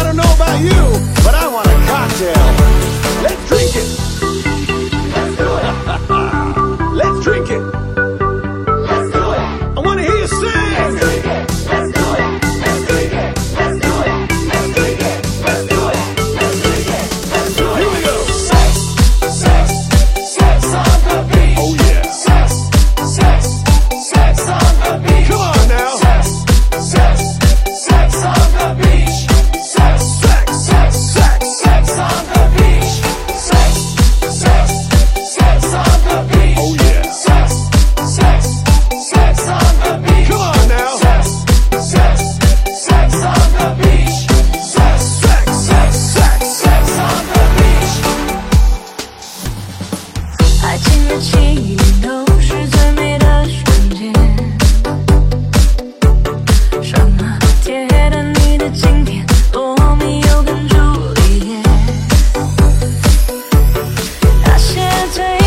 I don't know about you, change.